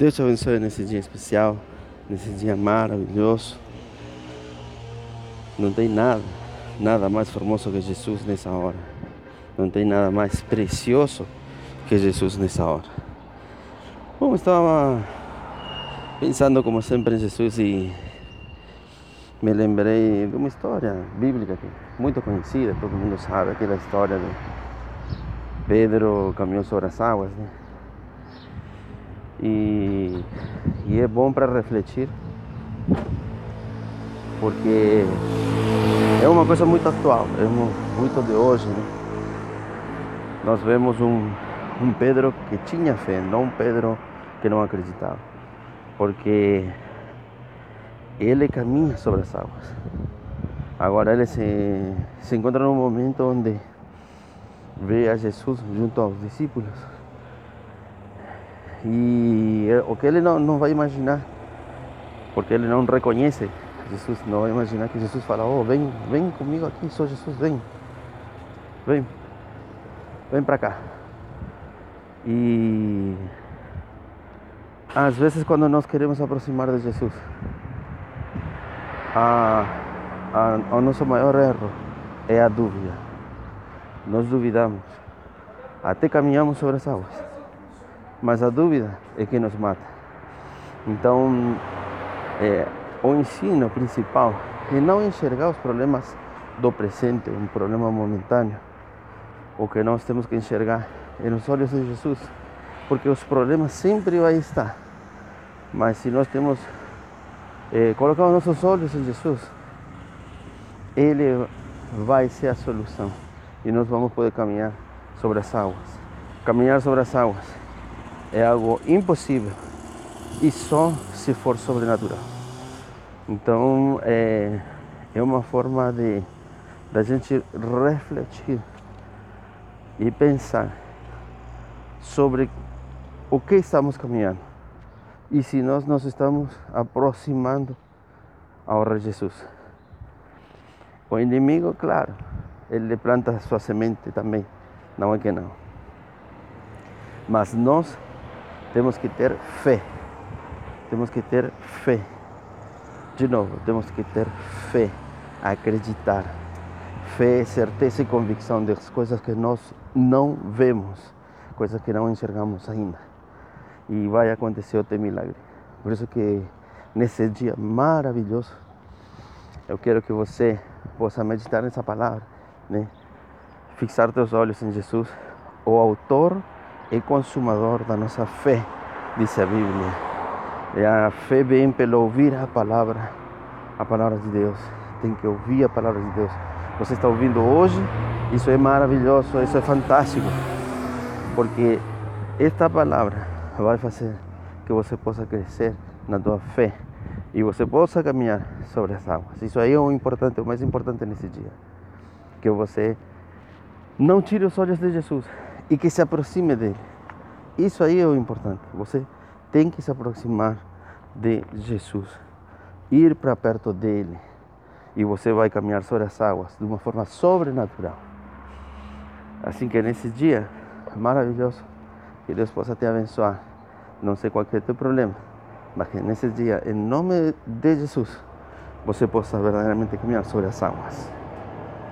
Deus te abençoe nesse dia especial, nesse dia maravilhoso. Não tem nada, nada mais formoso que Jesus nessa hora. Não tem nada mais precioso que Jesus nessa hora. Bom, estava pensando como sempre em Jesus e me lembrei de uma história bíblica que é muito conhecida, todo mundo sabe, aquela história de Pedro caminhou sobre as águas, né? E, e é bom para refletir, porque é uma coisa muito atual, é muito de hoje. Né? Nós vemos um, um Pedro que tinha fé, não um Pedro que não acreditava, porque ele caminha sobre as águas. Agora ele se, se encontra num momento onde vê a Jesus junto aos discípulos e o que ele não, não vai imaginar, porque ele não reconhece Jesus, não vai imaginar que Jesus fala, oh, vem, vem comigo aqui, sou Jesus, vem, vem, vem para cá. E às vezes quando nós queremos aproximar de Jesus, a, a, o nosso maior erro é a dúvida. Nós duvidamos, até caminhamos sobre as águas mas a dúvida é que nos mata. Então, é, o ensino principal é não enxergar os problemas do presente, um problema momentâneo. O que nós temos que enxergar é nos olhos de Jesus, porque os problemas sempre vão estar. Mas se nós temos é, colocar os nossos olhos em Jesus, Ele vai ser a solução e nós vamos poder caminhar sobre as águas. Caminhar sobre as águas é algo impossível e só se for sobrenatural. Então é, é uma forma de da gente refletir e pensar sobre o que estamos caminhando e se nós nos estamos aproximando ao Rei Jesus. O inimigo, claro, ele planta sua semente também, não é que não. Mas nós temos que ter fé. Temos que ter fé. De novo, temos que ter fé, acreditar. Fé, certeza e convicção das coisas que nós não vemos, coisas que não enxergamos ainda. E vai acontecer o teu milagre. Por isso que nesse dia maravilhoso, eu quero que você possa meditar nessa palavra, né? Fixar teus olhos em Jesus, o autor e consumador da nossa fé, diz a Bíblia. E a fé vem pelo ouvir a palavra, a palavra de Deus. Tem que ouvir a palavra de Deus. Você está ouvindo hoje, isso é maravilhoso, isso é fantástico, porque esta palavra vai fazer que você possa crescer na tua fé e você possa caminhar sobre as águas. Isso aí é o importante, o mais importante nesse dia. Que você não tire os olhos de Jesus, e que se aproxime dele. Isso aí é o importante. Você tem que se aproximar de Jesus, ir para perto dele e você vai caminhar sobre as águas de uma forma sobrenatural. Assim que nesse dia maravilhoso, que Deus possa te abençoar. Não sei qual é o teu problema, mas que nesse dia, em nome de Jesus, você possa verdadeiramente caminhar sobre as águas.